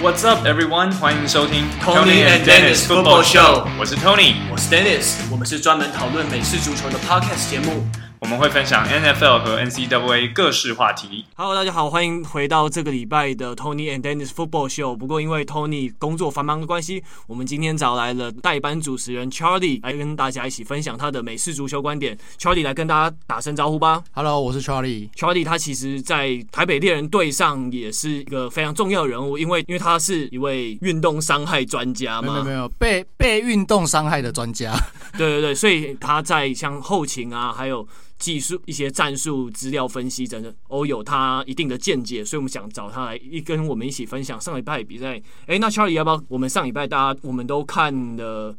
What's up, everyone？欢迎收听 Tony and Dennis Football Show。我是 Tony，我是 Dennis，我们是专门讨论美式足球的 Podcast 节目。我们会分享 NFL 和 NCAA 各式话题。Hello，大家好，欢迎回到这个礼拜的 Tony and Dennis Football Show。不过因为 Tony 工作繁忙的关系，我们今天找来了代班主持人 Charlie 来跟大家一起分享他的美式足球观点。Charlie 来跟大家打声招呼吧。Hello，我是 Charlie。Charlie 他其实，在台北猎人队上也是一个非常重要的人物，因为因为他是一位运动伤害专家嘛。没有没有，被被运动伤害的专家。对对对，所以他在像后勤啊，还有。技术一些战术资料分析等等，都有他一定的见解，所以我们想找他来一跟我们一起分享上礼拜比赛。哎，那 Charlie 要不要我们上礼拜大家我们都看的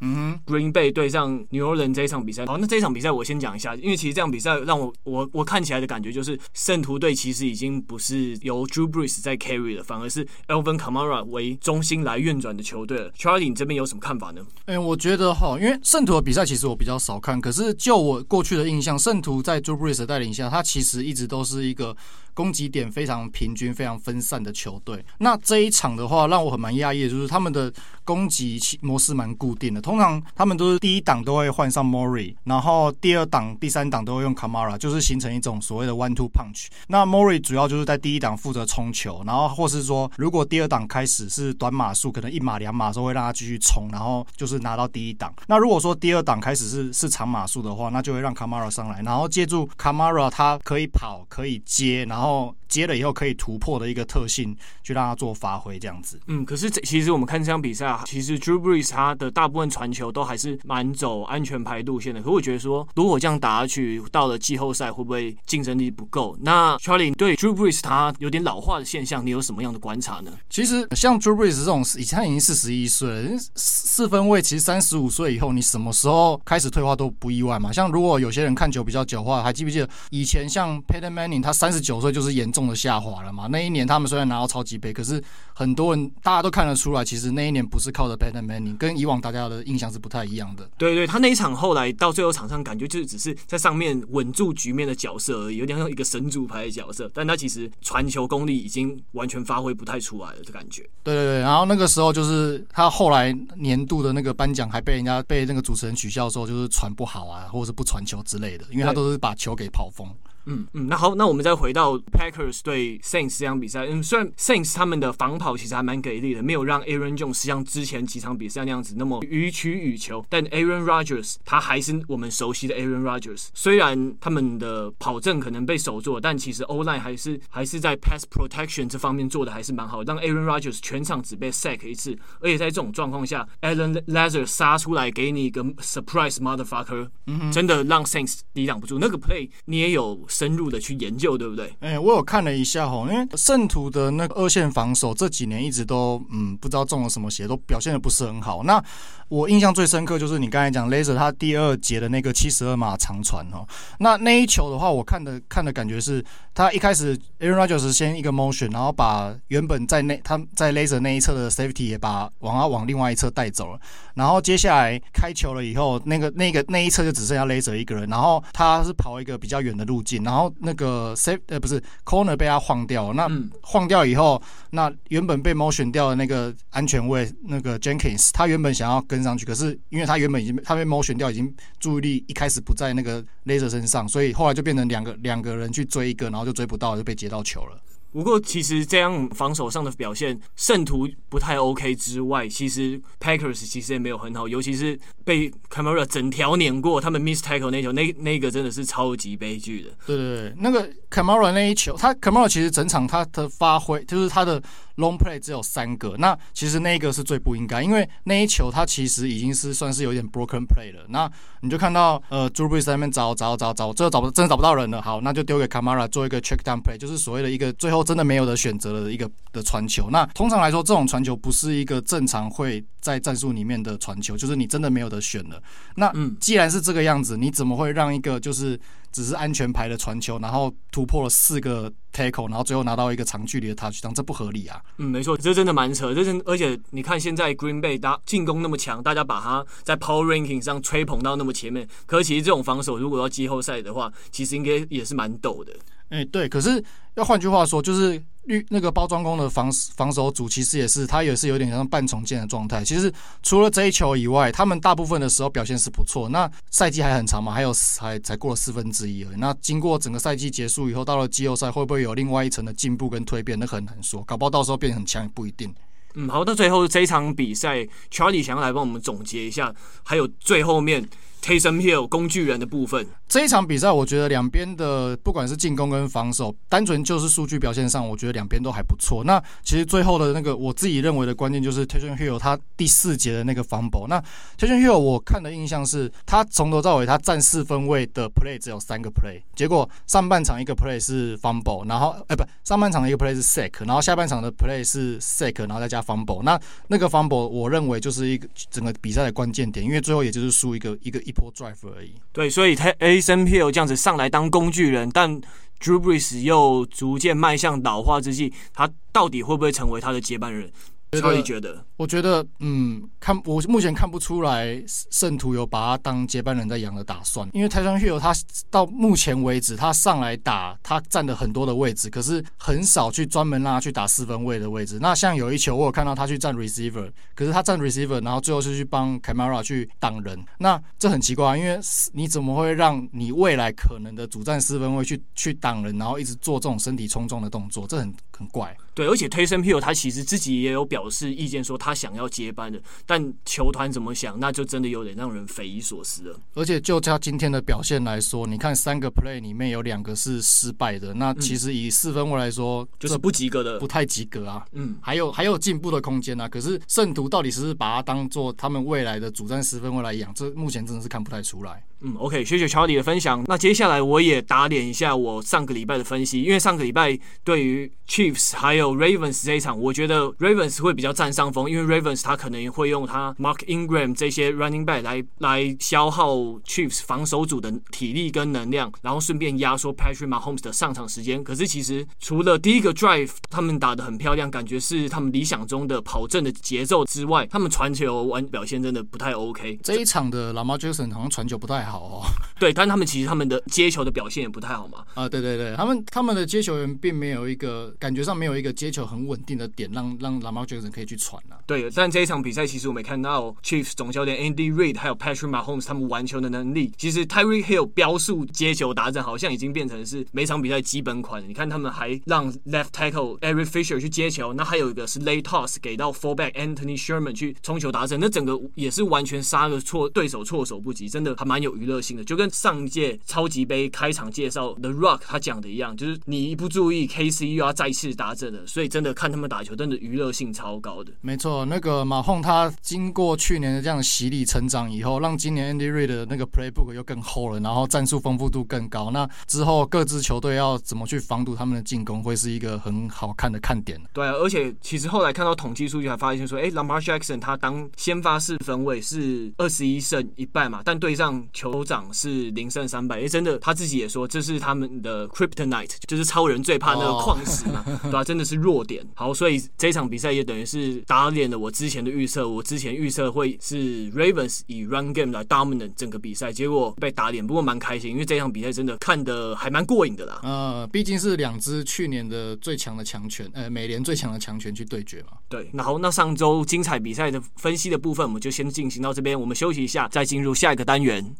Green Bay 对上 New Orleans 这一场比赛？好，那这一场比赛我先讲一下，因为其实这场比赛让我我我看起来的感觉就是圣徒队其实已经不是由 Drew Brees 在 carry 了，反而是 Elvin Kamara 为中心来运转的球队了。Charlie，你这边有什么看法呢？哎，我觉得哈，因为圣徒的比赛其实我比较少看，可是就我过去的印象，圣徒在在 Drew Brees 的带领下，他其实一直都是一个攻击点非常平均、非常分散的球队。那这一场的话，让我很蛮讶异的就是他们的攻击模式蛮固定的。通常他们都是第一档都会换上 Murray，然后第二档、第三档都会用 Kamara，就是形成一种所谓的 One Two Punch。那 Murray 主要就是在第一档负责冲球，然后或是说如果第二档开始是短码数，可能一码两码的时候会让他继续冲，然后就是拿到第一档。那如果说第二档开始是是长码数的话，那就会让 Kamara 上来，然后借助 Kamara 他可以跑、可以接，然后。然后接了以后可以突破的一个特性，去让他做发挥这样子。嗯，可是这其实我们看这场比赛啊，其实 Drew Brees 他的大部分传球都还是蛮走安全牌路线的。可我觉得说，如果这样打下去，到了季后赛会不会竞争力不够？那 Charlie 对 Drew Brees 他有点老化的现象，你有什么样的观察呢？其实像 Drew Brees 这种，以前他已经四十一岁了，四分位其实三十五岁以后，你什么时候开始退化都不意外嘛。像如果有些人看球比较久的话，还记不记得以前像 Peyton Manning 他三十九岁就是严重的下滑了嘛？那一年他们虽然拿到超级杯，可是很多人大家都看得出来，其实那一年不是靠着 Peyton Manning，跟以往大家的印象是不太一样的。对对，他那一场后来到最后场上，感觉就是只是在上面稳住局面的角色而已，有点像一个神主牌的角色。但他其实传球功力已经完全发挥不太出来了的感觉。对对对，然后那个时候就是他后来年度的那个颁奖还被人家被那个主持人取笑说，就是传不好啊，或者是不传球之类的，因为他都是把球给跑疯。嗯嗯，那好，那我们再回到 Packers 对 Saints 这场比赛。嗯，虽然 Saints 他们的防跑其实还蛮给力的，没有让 Aaron Jones 像之前几场比赛那样子那么予取予求，但 Aaron Rodgers 他还是我们熟悉的 Aaron Rodgers。虽然他们的跑阵可能被守住，但其实 O-line 还是还是在 Pass Protection 这方面做的还是蛮好，让 Aaron Rodgers 全场只被 sack 一次，而且在这种状况下，Allen Lazard 杀出来给你一个 Surprise Motherfucker，嗯，真的让 Saints 抵挡不住那个 Play，你也有。深入的去研究，对不对？哎、我有看了一下哈，因为圣徒的那个二线防守这几年一直都嗯，不知道中了什么邪，都表现的不是很好。那我印象最深刻就是你刚才讲 Laser 他第二节的那个七十二码长传哈，那那一球的话，我看的看的感觉是，他一开始 Aaron Rodgers 先一个 motion，然后把原本在那他在 Laser 那一侧的 Safety 也把往他往另外一侧带走了，然后接下来开球了以后，那个那个那一侧就只剩下 Laser 一个人，然后他是跑一个比较远的路径。然后那个 safe 呃不是 corner 被他晃掉，那晃掉以后，那原本被 motion 掉的那个安全位那个 Jenkins，他原本想要跟上去，可是因为他原本已经他被 motion 掉，已经注意力一开始不在那个 Laser 身上，所以后来就变成两个两个人去追一个，然后就追不到，就被截到球了。不过，其实这样防守上的表现，圣徒不太 OK 之外，其实 Packers 其实也没有很好，尤其是被 Camara 整条碾过，他们 miss tackle 那球，那那个真的是超级悲剧的。对对对，那个 Camara 那一球，他 Camara 其实整场他的发挥，就是他的 long play 只有三个，那其实那一个是最不应该，因为那一球他其实已经是算是有点 broken play 了。那你就看到呃 Drew Brees 在那边找找找找，最后找不真的找不到人了，好，那就丢给 Kamara 做一个 check down play，就是所谓的一个最后。真的没有的选择的一个的传球。那通常来说，这种传球不是一个正常会在战术里面的传球，就是你真的没有得选了。那嗯，既然是这个样子，你怎么会让一个就是只是安全牌的传球，然后突破了四个 tackle，然后最后拿到一个长距离的 touchdown？这不合理啊！嗯，没错，这真的蛮扯。这真而且你看现在 Green Bay 打进攻那么强，大家把他在 Power Ranking 上吹捧到那么前面，可是其实这种防守如果要季后赛的话，其实应该也是蛮陡的。哎、对，可是要换句话说，就是绿那个包装工的防防守组其实也是他也是有点像半重建的状态。其实除了这一球以外，他们大部分的时候表现是不错。那赛季还很长嘛，还有还才过了四分之一而已。那经过整个赛季结束以后，到了季后赛会不会有另外一层的进步跟蜕变？那很难说，搞不好到时候变很强也不一定。嗯，好，到最后这一场比赛，Charlie 想要来帮我们总结一下，还有最后面。Taysom Hill 工具人的部分，这一场比赛，我觉得两边的不管是进攻跟防守，单纯就是数据表现上，我觉得两边都还不错。那其实最后的那个我自己认为的关键就是 Taysom Hill 他第四节的那个 fumble。那 Taysom Hill 我看的印象是他从头到尾他占四分位的 play 只有三个 play，结果上半场一个 play 是 fumble，然后哎不，上半场的一个 play 是 sack，然后下半场的 play 是 sack，然后再加 fumble。那那个 fumble 我认为就是一个整个比赛的关键点，因为最后也就是输一个一个一波 drive 而已。对，所以他 asml 这样子上来当工具人，但 Drew Brees 又逐渐迈向老化之际，他到底会不会成为他的接班人？所以觉得，我觉得，嗯，看我目前看不出来圣徒有把他当接班人在养的打算，因为 Taysom Hill 他到目前为止，他上来打，他占了很多的位置，可是很少去专门让他去打四分位的位置。那像有一球，我有看到他去站 receiver，可是他站 receiver，然后最后是去帮 Kamara 去挡人，那这很奇怪，因为你怎么会让你未来可能的主战四分位去去挡人，然后一直做这种身体冲撞的动作，这很很怪。对，而且 Taysom Hill 他其实自己也有表示意见，说他想要接班的，但球团怎么想，那就真的有点让人匪夷所思了。而且就他今天的表现来说，你看三个 play 里面有两个是失败的，那其实以四分位来说，就是不及格的，不太及格啊。嗯，还有还有进步的空间啊。可是圣徒到底是不是把他当做他们未来的主战四分位来养？这目前真的是看不太出来。嗯，OK，谢谢 Charlie 的分享。那接下来我也打脸一下我上个礼拜的分析，因为上个礼拜对于 Chiefs 还有 Ravens 这一场，我觉得 Ravens 会比较占上风，因为 Ravens 他可能会用他 Mark Ingram 这些 Running Back 来来消耗 Chiefs 防守组的体力跟能量，然后顺便压缩 Patrick Mahomes 的上场时间。可是其实除了第一个 Drive 他们打得很漂亮，感觉是他们理想中的跑阵的节奏之外，他们传球完表现真的不太 OK。这一场的 Lamar Jackson 好像传球不太好哦。对，但他们其实他们的接球的表现也不太好嘛。啊，对对对，他们他们的接球员并没有一个感觉上没有一个接球很稳定的点让，让让 Lamar Jackson 可以去传啊。对，但这一场比赛其实我没看到 Chiefs 总教练 Andy Reid 还有 Patrick Mahomes 他们玩球的能力，其实 Tyree Hill 标速接球达阵好像已经变成是每场比赛基本款。你看他们还让 Left Tackle Eric Fisher 去接球，那还有一个是 Late Toss 给到 Fullback Anthony Sherman 去冲球达阵，那整个也是完全杀个措对手措手不及，真的还蛮有娱乐性的，就跟上一届超级杯开场介绍 The Rock 他讲的一样，就是你一不注意，KC 又要再次达阵了，所以真的看他们打球，真的娱乐性超高的。没错，那个马洪他经过去年的这样洗礼成长以后，让今年 Andy Reid 的那个 Playbook 又更厚了，然后战术丰富度更高。那之后各支球队要怎么去防堵他们的进攻，会是一个很好看的看点。对啊，而且其实后来看到统计数据，还发现说，哎，Lamar Jackson 他当先发四分位是二十一胜一败嘛，但对上酋长是零胜三败。哎，真的他自己也说，这是他们的 Kryptonite，就是超人最怕那个矿石嘛，对吧、啊？真的是弱点。好，所以这场比赛也等于是打脸了我之前的预测。我之前预测会是 Ravens 以 Run Game 来 Dominant 整个比赛，结果被打脸。不过蛮开心，因为这场比赛真的看得还蛮过瘾的啦。呃，毕竟是两支去年的最强的强权，呃，美联最强的强权去对决嘛。对，然后，那上周精彩比赛的分析的部分，我们就先进行到这边，我们休息一下，再进入下一个单元。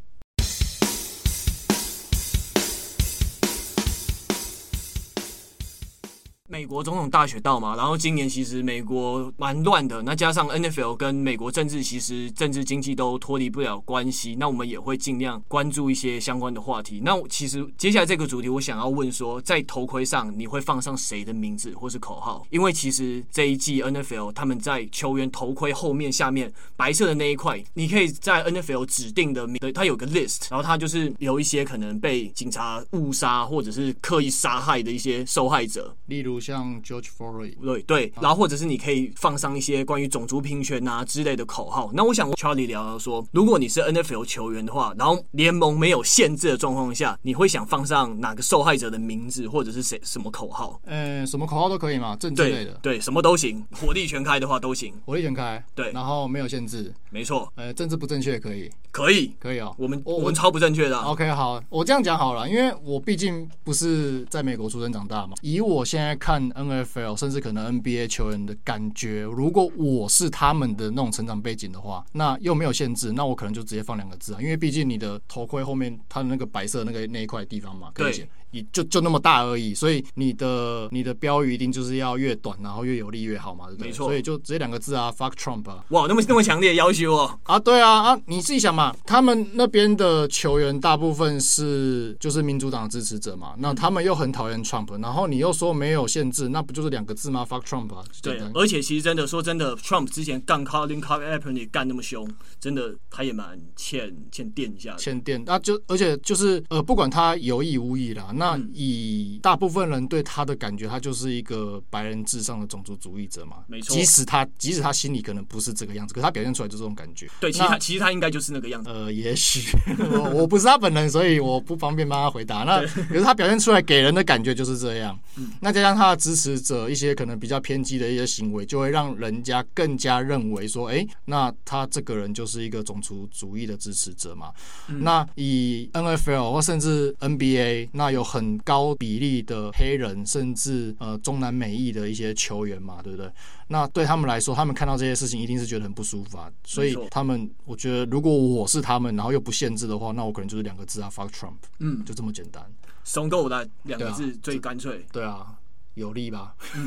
美国总统大选到嘛，然后今年其实美国蛮乱的，那加上 NFL 跟美国政治其实政治经济都脱离不了关系，那我们也会尽量关注一些相关的话题。那其实接下来这个主题，我想要问说，在头盔上你会放上谁的名字或是口号？因为其实这一季 NFL 他们在球员头盔后面下面白色的那一块，你可以在 NFL 指定的名，它有个 list，然后它就是有一些可能被警察误杀或者是刻意杀害的一些受害者，例如。像 George Floyd，对对，然后或者是你可以放上一些关于种族平权啊之类的口号。那我想 Charlie 聊聊说，如果你是 NFL 球员的话，然后联盟没有限制的状况下，你会想放上哪个受害者的名字，或者是谁什么口号？呃，什么口号都可以嘛，政治类的，对，什么都行，火力全开的话都行，火力全开，对，然后没有限制，没错，呃，政治不正确也可以，可以，可以哦。我们我我们超不正确的啊。OK，好，我这样讲好了，因为我毕竟不是在美国出生长大嘛。以我现在看 NFL，甚至可能 NBA 球员的感觉，如果我是他们的那种成长背景的话，那又没有限制，那我可能就直接放两个字啊，因为毕竟你的头盔后面它的那个白色那个那一块地方嘛，可以写。你就就那么大而已，所以你的你的标语一定就是要越短，然后越有力越好嘛，对不对？没错，所以就直接两个字啊，fuck Trump 啊！哇，那么那么强烈的要求哦！啊，对啊啊，你自己想嘛，他们那边的球员大部分是就是民主党的支持者嘛，那他们又很讨厌 Trump，然后你又说没有限制，那不就是两个字吗？fuck Trump 啊！对，而且其实真的说真的，Trump 之前干 Colin Kaepernick 干那么凶，真的他也蛮欠欠电一下的，欠电啊！就而且就是呃，不管他有意无意啦，那以、嗯大部分人对他的感觉，他就是一个白人至上的种族主义者嘛。没错，即使他即使他心里可能不是这个样子，可是他表现出来就这种感觉。对，其实他其实他应该就是那个样子。呃，也许 我我不是他本人，所以我不方便帮他回答。那可是他表现出来给人的感觉就是这样。嗯，那加上他的支持者一些可能比较偏激的一些行为，就会让人家更加认为说，哎、欸，那他这个人就是一个种族主义的支持者嘛。嗯、那以 NFL 或甚至 NBA，那有很高比例的黑人，甚至呃中南美裔的一些球员嘛，对不对？那对他们来说，他们看到这些事情一定是觉得很不舒服啊。所以他们，我觉得如果我是他们，然后又不限制的话，那我可能就是两个字啊，fuck Trump。嗯，就这么简单，怂够的两个字最干脆。对啊，有利吧？嗯、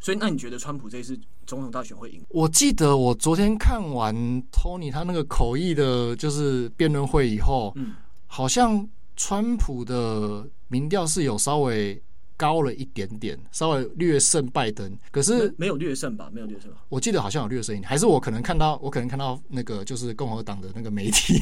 所以，那你觉得川普这次总统大选会赢？我记得我昨天看完 Tony 他那个口译的，就是辩论会以后，嗯，好像川普的民调是有稍微。高了一点点，稍微略胜拜登，可是没有略胜吧？没有略胜吧？我记得好像有略胜一点，还是我可能看到，我可能看到那个就是共和党的那个媒体。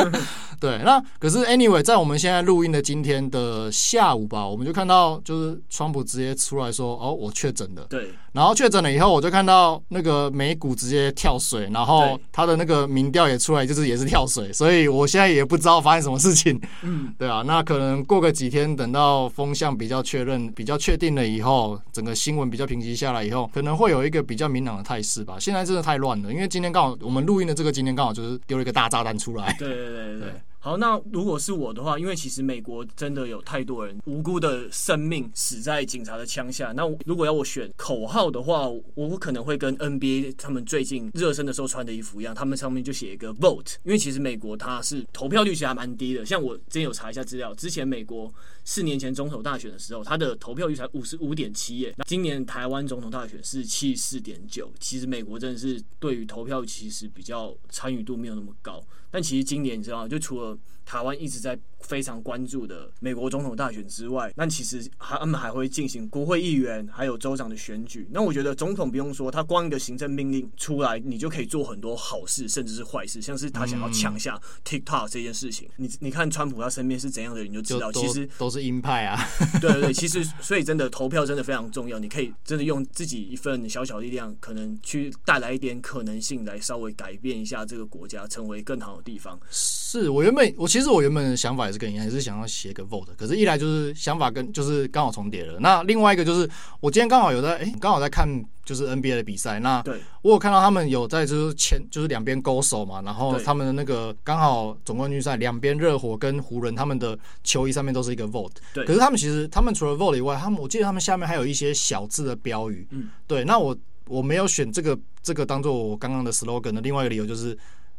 对，那可是 anyway，在我们现在录音的今天的下午吧，我们就看到就是川普直接出来说：“哦，我确诊了。”对。然后确诊了以后，我就看到那个美股直接跳水，然后他的那个民调也出来，就是也是跳水，所以我现在也不知道发生什么事情。嗯，对啊，那可能过个几天，等到风向比较确认、比较确定了以后，整个新闻比较平息下来以后，可能会有一个比较明朗的态势吧。现在真的太乱了，因为今天刚好我们录音的这个今天刚好就是丢了一个大炸弹出来。对对对对。对好，那如果是我的话，因为其实美国真的有太多人无辜的生命死在警察的枪下。那如果要我选口号的话，我可能会跟 NBA 他们最近热身的时候穿的衣服一样，他们上面就写一个 Vote。因为其实美国它是投票率其实还蛮低的，像我之前有查一下资料，之前美国四年前总统大选的时候，他的投票率才五十五点七耶。那今年台湾总统大选是七十四点九，其实美国真的是对于投票其实比较参与度没有那么高。但其实今年你知道，就除了台湾一直在非常关注的美国总统大选之外，那其实他们还会进行国会议员还有州长的选举。那我觉得总统不用说，他光一个行政命令出来，你就可以做很多好事，甚至是坏事，像是他想要抢下 TikTok 这件事情。你你看川普他身边是怎样的人，你就知道，其实都是鹰派啊。对对对，其实所以真的投票真的非常重要。你可以真的用自己一份小小力量，可能去带来一点可能性，来稍微改变一下这个国家，成为更好的。地方是我原本我其实我原本的想法也是跟你一样，也是想要写个 vote，可是一来就是想法跟就是刚好重叠了。那另外一个就是我今天刚好有在哎，刚好在看就是 NBA 的比赛。那对我有看到他们有在就是前就是两边勾手嘛，然后他们的那个刚好总冠军赛两边热火跟湖人他们的球衣上面都是一个 vote。对，可是他们其实他们除了 vote 以外，他们我记得他们下面还有一些小字的标语。嗯，对。那我我没有选这个这个当做我刚刚的 slogan 的另外一个理由就是。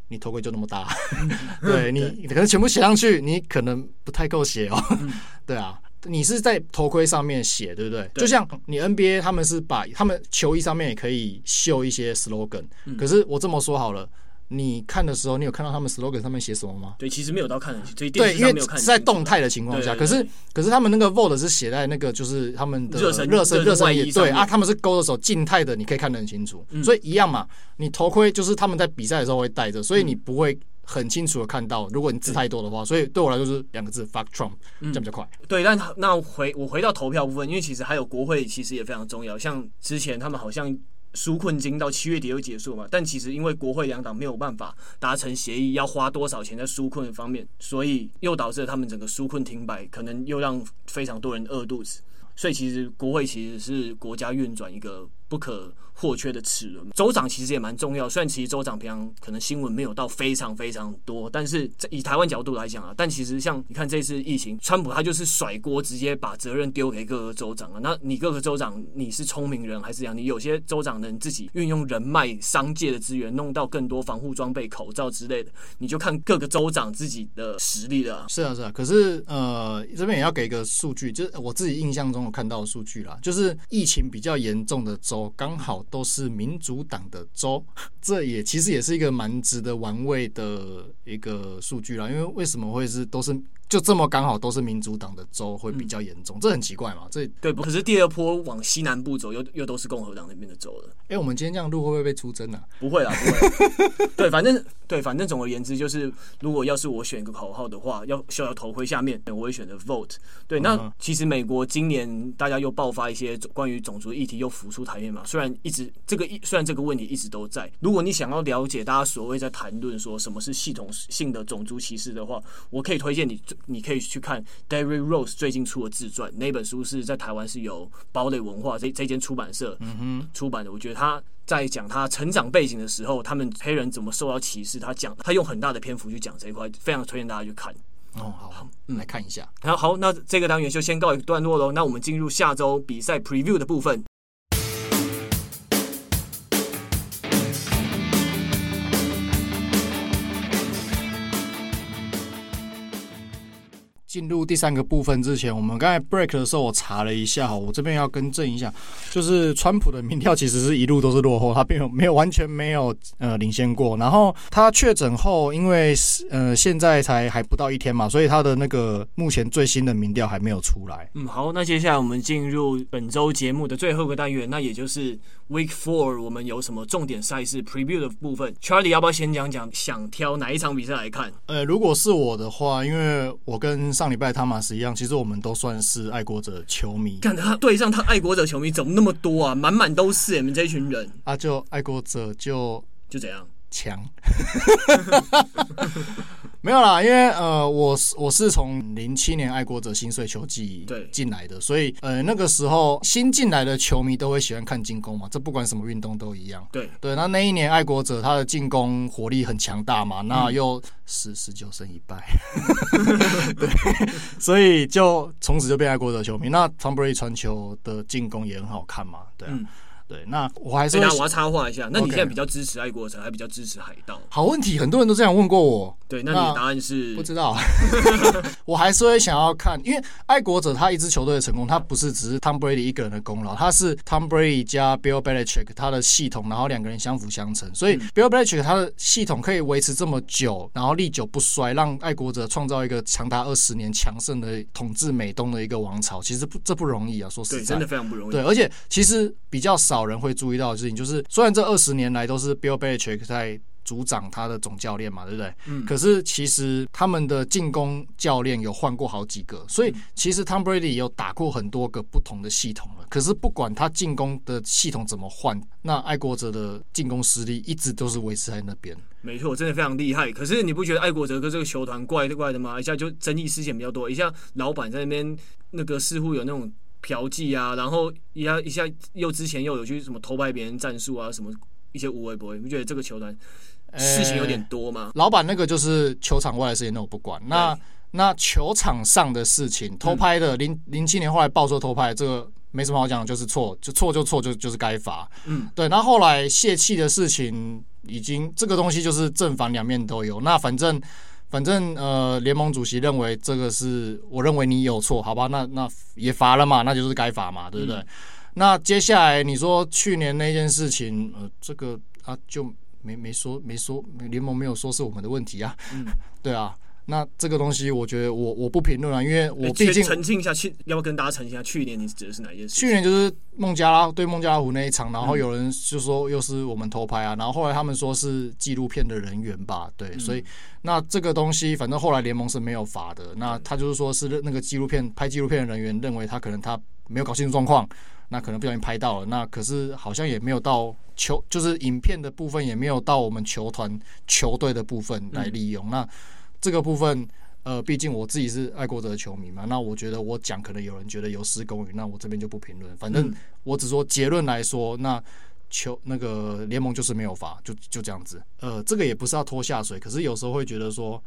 你头盔就那么大，对你可能全部写上去，你可能不太够写哦。对啊，你是在头盔上面写，对不对？就像你 NBA 他们是把他们球衣上面也可以绣一些 slogan，可是我这么说好了。你看的时候，你有看到他们 slogan 上面写什么吗？对，其实没有到看的，所以对，因为是在动态的情况下。可是，可是他们那个 vote 是写在那个就是他们的热身热身热身衣。对啊，他们是勾的时候静态的，你可以看得很清楚。所以一样嘛，你头盔就是他们在比赛的时候会戴着，所以你不会很清楚的看到。如果你字太多的话，所以对我来说是两个字 fuck Trump，这样比较快。对，但那回我回到投票部分，因为其实还有国会，其实也非常重要。像之前他们好像。纾困金到七月底就结束嘛，但其实因为国会两党没有办法达成协议，要花多少钱在纾困方面，所以又导致了他们整个纾困停摆，可能又让非常多人饿肚子。所以其实国会其实是国家运转一个不可或缺的齿轮。州长其实也蛮重要，虽然其实州长平常可能新闻没有到非常非常多，但是以台湾角度来讲啊，但其实像你看这次疫情，川普他就是甩锅，直接把责任丢给各个州长啊。那你各个州长你是聪明人还是怎样？你有些州长能自己运用人脉、商界的资源，弄到更多防护装备、口罩之类的，你就看各个州长自己的实力了。是啊，是啊。可是呃，这边也要给一个数据，就是我自己印象中有看到的数据啦，就是疫情比较严重的州，刚好都是民主党的州，这也其实也是一个蛮值得玩味的一个数据啦。因为为什么会是都是？就这么刚好都是民主党的州会比较严重，嗯，这很奇怪嘛？这对，可是第二波往西南部走，又又都是共和党那边的州了。哎，欸，我们今天这样录会不会被出征呢？啊？不会啦，不会。对，反正对，反正总而言之就是，如果要是我选一个口号的话，要逍遥头盔下面，我会选择 vote。对，那其实美国今年大家又爆发一些关于种族议题又浮出台面嘛。虽然一直这个一虽然这个问题一直都在，如果你想要了解大家所谓在谈论说什么是系统性的种族歧视的话，我可以推荐你，你可以去看。Derrick Rose 最近出的自传，那本书是在台湾是由堡垒文化这这间出版社出版的。我觉得他在讲他成长背景的时候，他们黑人怎么受到歧视，他讲他用很大的篇幅去讲这一块，非常推荐大家去看。哦，好，好，嗯，来看一下。那，好，那这个单元就先告一段落喽。那我们进入下周比赛 Preview 的部分。进入第三个部分之前，我们刚才 break 的时候，我查了一下哈，我这边要更正一下，就是川普的民调其实是一路都是落后，他并没有没有完全没有呃领先过。然后他确诊后，因为呃现在才还不到一天嘛，所以他的那个目前最新的民调还没有出来。嗯，好，那接下来我们进入本周节目的最后一个单元，那也就是 Week Four，我们有什么重点赛事 Preview 的部分？Charlie 要不要先讲讲，想挑哪一场比赛来看？呃，如果是我的话，因为我跟上礼拜汤马斯一样，其实我们都算是爱国者球迷。看他对上他爱国者球迷怎么那么多啊？满满都是你们这一群人啊！就爱国者就就怎样强。没有啦，因为呃，我是我是从零七年爱国者新岁球季对进来的，所以呃那个时候新进来的球迷都会喜欢看进攻嘛，这不管什么运动都一样。对对，那那一年爱国者他的进攻火力很强大嘛，那又十十九胜一败，对，所以就从此就变爱国者球迷。那 Tom Brady 传球的进攻也很好看嘛，对啊。嗯对，那我还是。那我要插话一下，那你现在比较支持爱国者，还比较支持海盗？好问题，很多人都这样问过我。对，那你的答案是？不知道。我还是会想要看，因为爱国者他一支球队的成功，他不是只是 Tom Brady 一个人的功劳，他是 Tom Brady 加 Bill Belichick 他的系统，然后两个人相辅相成，所以 Bill Belichick 他的系统可以维持这么久，然后历久不衰，让爱国者创造一个长达二十年强盛的统治美东的一个王朝，其实不这不容易啊，说实在，真的非常不容易。对，而且其实比较少人会注意到的事情，就是虽然这二十年来都是 Bill Belichick 在。组长他的总教练嘛，对不对？嗯。可是其实他们的进攻教练有换过好几个，所以其实 Tom Brady 有打过很多个不同的系统了。可是不管他进攻的系统怎么换，那爱国者的进攻实力一直都是维持在那边。没错，真的非常厉害。可是你不觉得爱国者跟这个球团怪怪的吗？一下就争议事件比较多，一下老板在那边那个似乎有那种嫖妓啊，然后一下一下又之前又有去什么偷拍别人战术啊，什么一些无微不微。你不觉得这个球团？事情有点多吗？老板那个就是球场外的事情，那我不管。那那球场上的事情，偷拍的零零七年后来爆出偷拍，这个没什么好讲，就是错，就错就错，就就是该罚。嗯，对。那后来泄气的事情，已经这个东西就是正反两面都有。那反正反正呃，联盟主席认为这个是，我认为你有错，好吧？那那也罚了嘛，那就是该罚嘛，对不对？那接下来你说去年那件事情，呃，这个啊就。没没说没说，联盟没有说是我们的问题啊。嗯，对啊，那这个东西我觉得我我不评论了，因为我毕竟澄清一下，去要不要跟大家澄清一下，去年你指的是哪一件事？去年就是孟加拉对孟加拉湖那一场，然后有人就说又是我们偷拍啊，然后后来他们说是纪录片的人员吧，对，所以那这个东西反正后来联盟是没有罚的，那他就是说是那个纪录片拍纪录片的人员认为他可能他没有搞清楚状况。那可能不小心拍到了，那可是好像也没有到球，就是影片的部分也没有到我们球团球队的部分来利用。嗯、那这个部分，呃，毕竟我自己是爱国者的球迷嘛，那我觉得我讲可能有人觉得有失公允，那我这边就不评论。反正我只说结论来说，那球那个联盟就是没有罚，就就这样子。呃，这个也不是要拖下水，可是有时候会觉得说，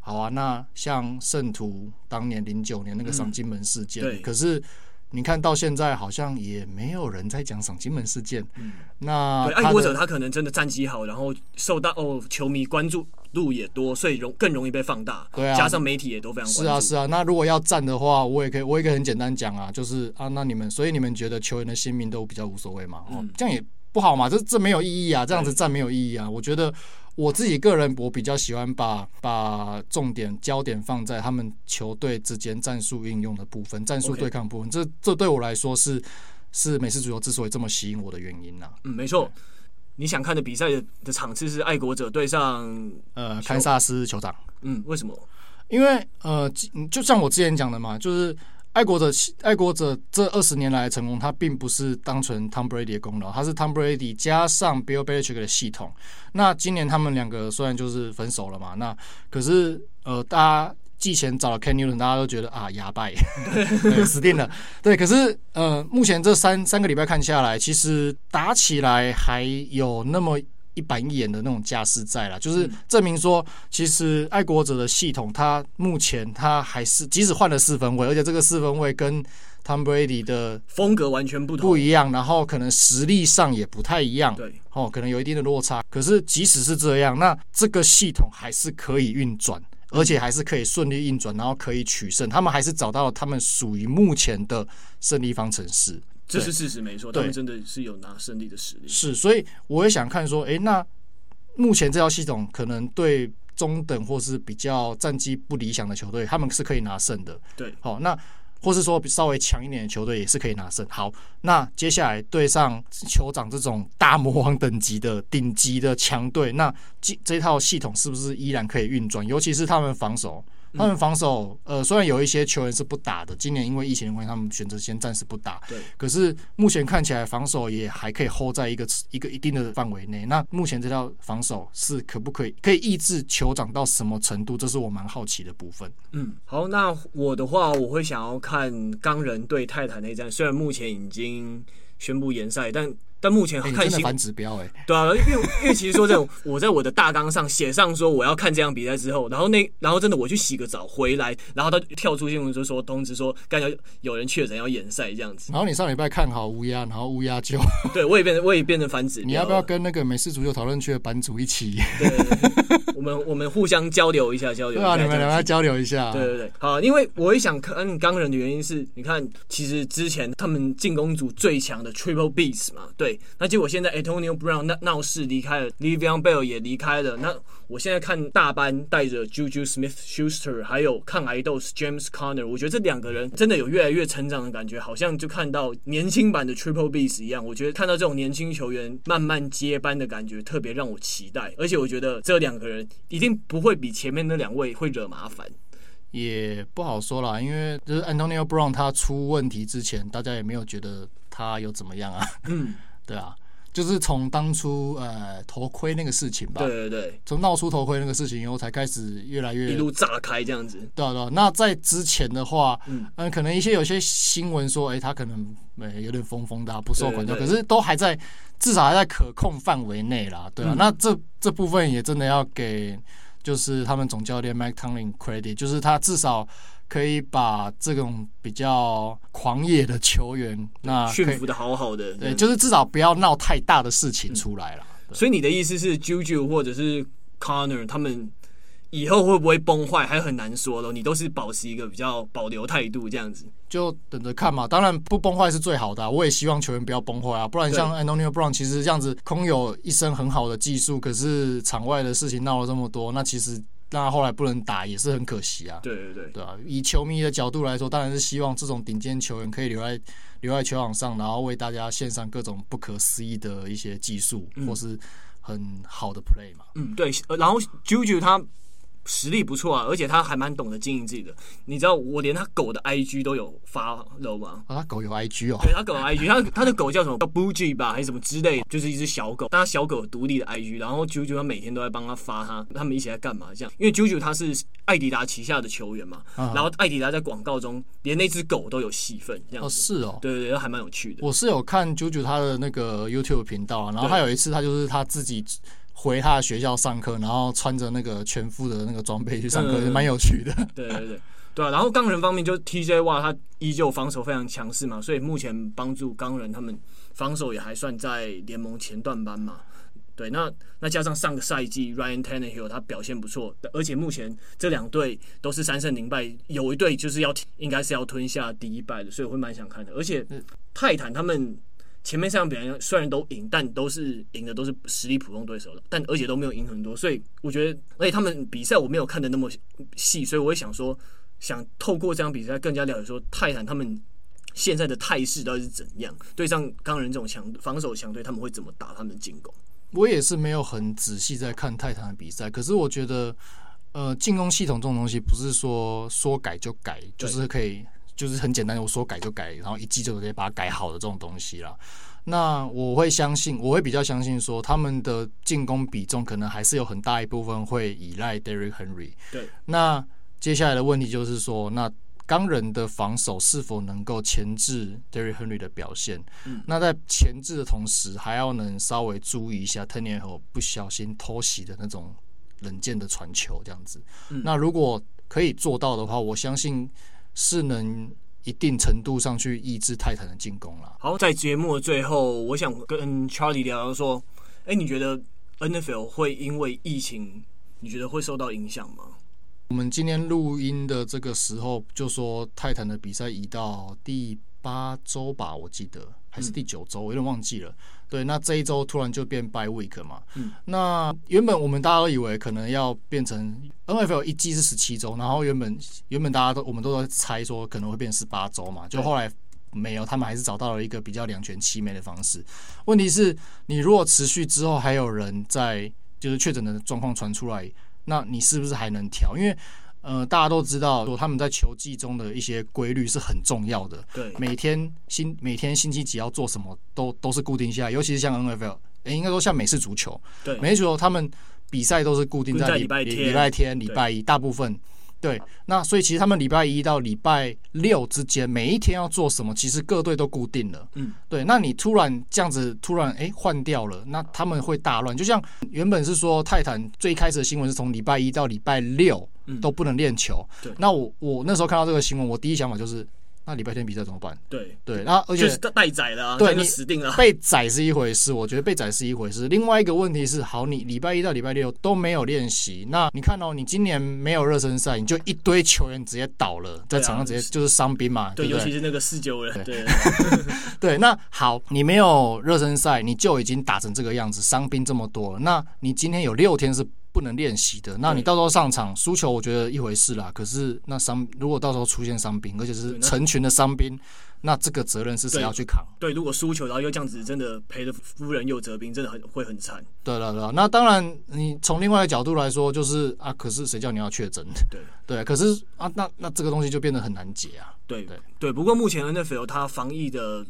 好啊，那像圣徒当年零九年那个赏金门事件，嗯、可是。你看到现在好像也没有人在讲赏金门事件。嗯，那爱国者他可能真的战绩好，然后受到哦球迷关注度也多，所以容更容易被放大。对啊，加上媒体也都非常。是啊是啊，那如果要站的话，我也可以，我也可以很简单讲啊，就是啊，那你们所以你们觉得球员的性命都比较无所谓嘛？哦，这样也不好嘛，这这没有意义啊，这样子站没有意义啊，我觉得。我自己个人，我比较喜欢把把重点焦点放在他们球队之间战术应用的部分，战术对抗部分。这这对我来说是是美式足球之所以这么吸引我的原因呐、啊。嗯，没错。你想看的比赛的的场次是爱国者对上呃堪萨斯酋长。嗯，为什么？因为呃，就像我之前讲的嘛，就是。爱国者，爱国者这二十年来的成功，它并不是单纯 Tom Brady 的功劳，他是 Tom Brady 加上 Bill Belichick 的系统。那今年他们两个虽然就是分手了嘛，那可是呃，大家季前找了 Ken Newton，大家都觉得啊，哑巴对，死定了。对，可是呃，目前这三三个礼拜看下来，其实打起来还有那么。一板一眼的那种架势在了，就是证明说，其实爱国者的系统，它目前它还是即使换了四分卫，而且这个四分卫跟 Tom Brady 的风格完全不同，不一样，然后可能实力上也不太一样，对，哦，可能有一定的落差。可是即使是这样，那这个系统还是可以运转，而且还是可以顺利运转，然后可以取胜。他们还是找到了他们属于目前的胜利方程式。这是事实，没错，他们真的是有拿胜利的实力。是，所以我也想看说，哎，那目前这套系统可能对中等或是比较战绩不理想的球队，他们是可以拿胜的。对，好，那或是说比稍微强一点的球队也是可以拿胜。好，那接下来对上酋长这种大魔王等级的顶级的强队，那这这套系统是不是依然可以运转？尤其是他们防守。他们防守，呃，虽然有一些球员是不打的，今年因为疫情的关系，他们选择先暂时不打。对。可是目前看起来，防守也还可以 hold 在一个一个一定的范围内。那目前这套防守是可不可以可以抑制酋长到什么程度？这是我蛮好奇的部分。嗯，好，那我的话，我会想要看钢人对泰坦那战。虽然目前已经宣布延赛，但。但目前看新反指标哎，对啊，因为 因为其实说这种，我在我的大纲上写上说我要看这场比赛之后，然后那然后真的我去洗个澡回来，然后他跳出新闻就说通知说刚才有人确诊要延赛这样子。然后你上礼拜看好乌鸦，然后乌鸦就 对我也变成我也变成反指标。你要不要跟那个美式足球讨论区的版主一起？对，对，对，我们我们互相交流一下，交流一下。对啊，你们两个交流一下。对对对，好，因为我也想看钢人的原因是，你看其实之前他们进攻组最强的 Triple Beast 嘛，对，那结果现在。Antonio Brown 闹闹事离开了，Le'Veon Bell 也离开了。那我现在看大班带着 Juju Smith-Schuster，还有抗癌斗士 James Conner，我觉得这两个人真的有越来越成长的感觉，好像就看到年轻版的 Triple Beast 一样。我觉得看到这种年轻球员慢慢接班的感觉，特别让我期待。而且我觉得这两个人一定不会比前面那两位会惹麻烦，也不好说啦，因为就是 Antonio Brown 他出问题之前，大家也没有觉得他有怎么样啊。嗯，对啊。就是从当初呃头盔那个事情吧，对对对，从闹出头盔那个事情以后，才开始越来越一路炸开这样子。对啊对啊，那在之前的话，嗯，呃、可能一些有些新闻说，哎、欸，他可能呃有点疯疯的，不受管教，可是都还在至少还在可控范围内啦，对啊。嗯、那这这部分也真的要给就是他们总教练 Mike Tomlin credit，就是他至少。可以把这种比较狂野的球员，那驯服的好好的，对，就是至少不要闹太大的事情出来了。嗯、所以你的意思是，Juju 或者是 Conner 他们以后会不会崩坏，还很难说咯。你都是保持一个比较保留态度这样子，就等着看嘛。当然不崩坏是最好的、啊，我也希望球员不要崩坏啊。不然像 Antonio Brown 其实这样子空有一身很好的技术，可是场外的事情闹了这么多，那其实。那后来不能打也是很可惜啊。对对对，对啊，以球迷的角度来说，当然是希望这种顶尖球员可以留在留在球场上，然后为大家献上各种不可思议的一些技术，或是很好的 play 嘛。嗯，对。然后 JoJo 他实力不错啊，而且他还蛮懂得经营自己的。你知道我连他狗的 IG 都有发了吗？啊，他狗有 IG 哦。对，他狗有 IG，他他的狗叫什么？叫 Bougie 吧，还是什么之类的？就是一只小狗，但他小狗有独立的 IG，然后 JoJo 他每天都在帮他发他他们一起在干嘛这样。因为 JoJo 他是艾迪达旗下的球员嘛，啊、然后艾迪达在广告中连那只狗都有戏份，这样子。哦，是哦。对对对，还蛮有趣的。我是有看 JoJo 他的那个 YouTube 频道啊，然后他有一次他就是他自己。回他的学校上课，然后穿着那个全副的那个装备去上课，也蛮有趣的。对对对，对啊。然后钢人方面，就 TJ 哇，他依旧防守非常强势嘛，所以目前帮助钢人他们防守也还算在联盟前段班嘛。对，那那加上上个赛季 Ryan Tannehill 他表现不错，而且目前这两队都是三胜零败，有一队就是要应该是要吞下第一败的，所以我会蛮想看的。而且泰坦他们。前面三场比赛虽然都赢，但都是赢的都是实力普通对手的，但而且都没有赢很多，所以我觉得，而且他们比赛我没有看的那么细，所以我会想说，想透过这场比赛更加了解说泰坦他们现在的态势到底是怎样，对上钢人这种强防守强队，他们会怎么打他们的进攻？我也是没有很仔细在看泰坦的比赛，可是我觉得，呃，进攻系统这种东西不是说说改就改，就是可以。就是很简单，我说改就改，然后一季就可以把它改好的这种东西啦。那我会相信，我会比较相信说，他们的进攻比重可能还是有很大一部分会依赖 Derrick Henry。对。那接下来的问题就是说，那钢人的防守是否能够钳制 Derrick Henry 的表现？嗯。那在钳制的同时，还要能稍微注意一下 Tannehill 不小心偷袭的那种冷箭的传球，这样子。嗯。那如果可以做到的话，我相信。是能一定程度上去抑制泰坦的进攻了。好，在节目的最后，我想跟 Charlie 聊聊说，哎、欸，你觉得 NFL 会因为疫情，你觉得会受到影响吗？我们今天录音的这个时候，就说泰坦的比赛移到第八周吧，我记得还是第九周，我有点忘记了。对，那这一周突然就变 bye week 嘛。嗯。那原本我们大家都以为可能要变成 NFL 一季是十七周，然后原本原本大家都我们都在猜说可能会变十八周嘛，就后来没有，他们还是找到了一个比较两全其美的方式。问题是，你如果持续之后还有人在就是确诊的状况传出来，那你是不是还能调？因为呃，大家都知道，说他们在球季中的一些规律是很重要的。对，每天星每天星期几要做什么，都都是固定下来。尤其是像 NFL，哎、欸，应该说像美式足球，对，美式足球他们比赛都是固定在礼拜礼拜天、礼拜一，大部分。对，那所以其实他们礼拜一到礼拜六之间，每一天要做什么，其实各队都固定了。嗯，对。那你突然这样子突然哎换掉了，那他们会大乱。就像原本是说泰坦最开始的新闻是从礼拜一到礼拜六都不能练球。对。那我我那时候看到这个新闻，我第一想法就是。那礼拜天比赛怎么办？对对，那而且就是待宰了，对，你死定了。被宰是一回事，我觉得被宰是一回事。另外一个问题是，好，你礼拜一到礼拜六都没有练习，那你看哦，你今年没有热身赛，你就一堆球员直接倒了，在场上直接就是伤兵嘛，对，尤其是那个四九人，对 对。那好，你没有热身赛，你就已经打成这个样子，伤兵这么多了，那你今天有六天是。不能练习的，那你到时候上场输球，我觉得一回事啦。可是那伤，如果到时候出现伤兵，而且是成群的伤兵，那这个责任是谁要去扛？对，如果输球，然后又这样子，真的赔的夫人又折兵，真的很会很惨。对了对了，那当然，你从另外一个角度来说，就是啊，可是谁叫你要确诊？对 对，可是啊，那那这个东西就变得很难解啊。对对对，不过目前 NFL 它防疫的。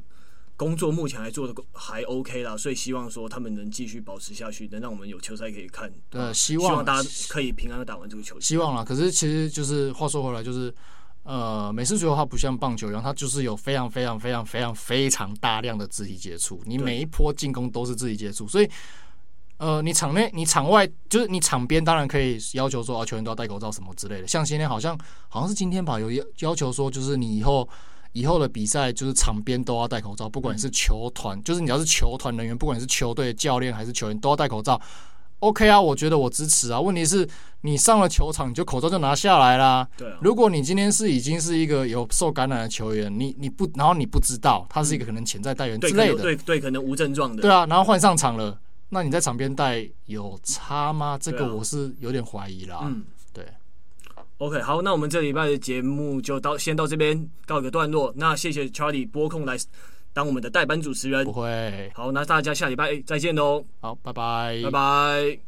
工作目前还做的还 OK 啦，所以希望说他们能继续保持下去，能让我们有球赛可以看。对，希望大家可以平安的打完这个球。希望啦，可是其实就是话说回来，就是呃，美式足球它不像棒球一样，它就是有非常非常非常非常非常大量的肢体接触，你每一波进攻都是肢体接触，所以呃，你场内、你场外，就是你场边，当然可以要求说啊，球员都要戴口罩什么之类的。像今天好像好像是今天吧，有要要求说，就是你以后。以后的比赛就是场边都要戴口罩，不管是球团，就是你要是球团人员，不管是球队教练还是球员，都要戴口罩。OK 啊，我觉得我支持啊。问题是，你上了球场，你就口罩就拿下来啦。对啊。如果你今天是已经是一个有受感染的球员，你你不，然后你不知道他是一个可能潜在带源之类的，对对，可能无症状的。对啊，然后换上场了，那你在场边戴有差吗？这个我是有点怀疑啦。嗯。OK，好，那我们这礼拜的节目就到先到这边告一个段落。那谢谢 Charlie 拨空来当我们的代班主持人。不会。好，那大家下礼拜再见喽。好，拜拜，拜拜。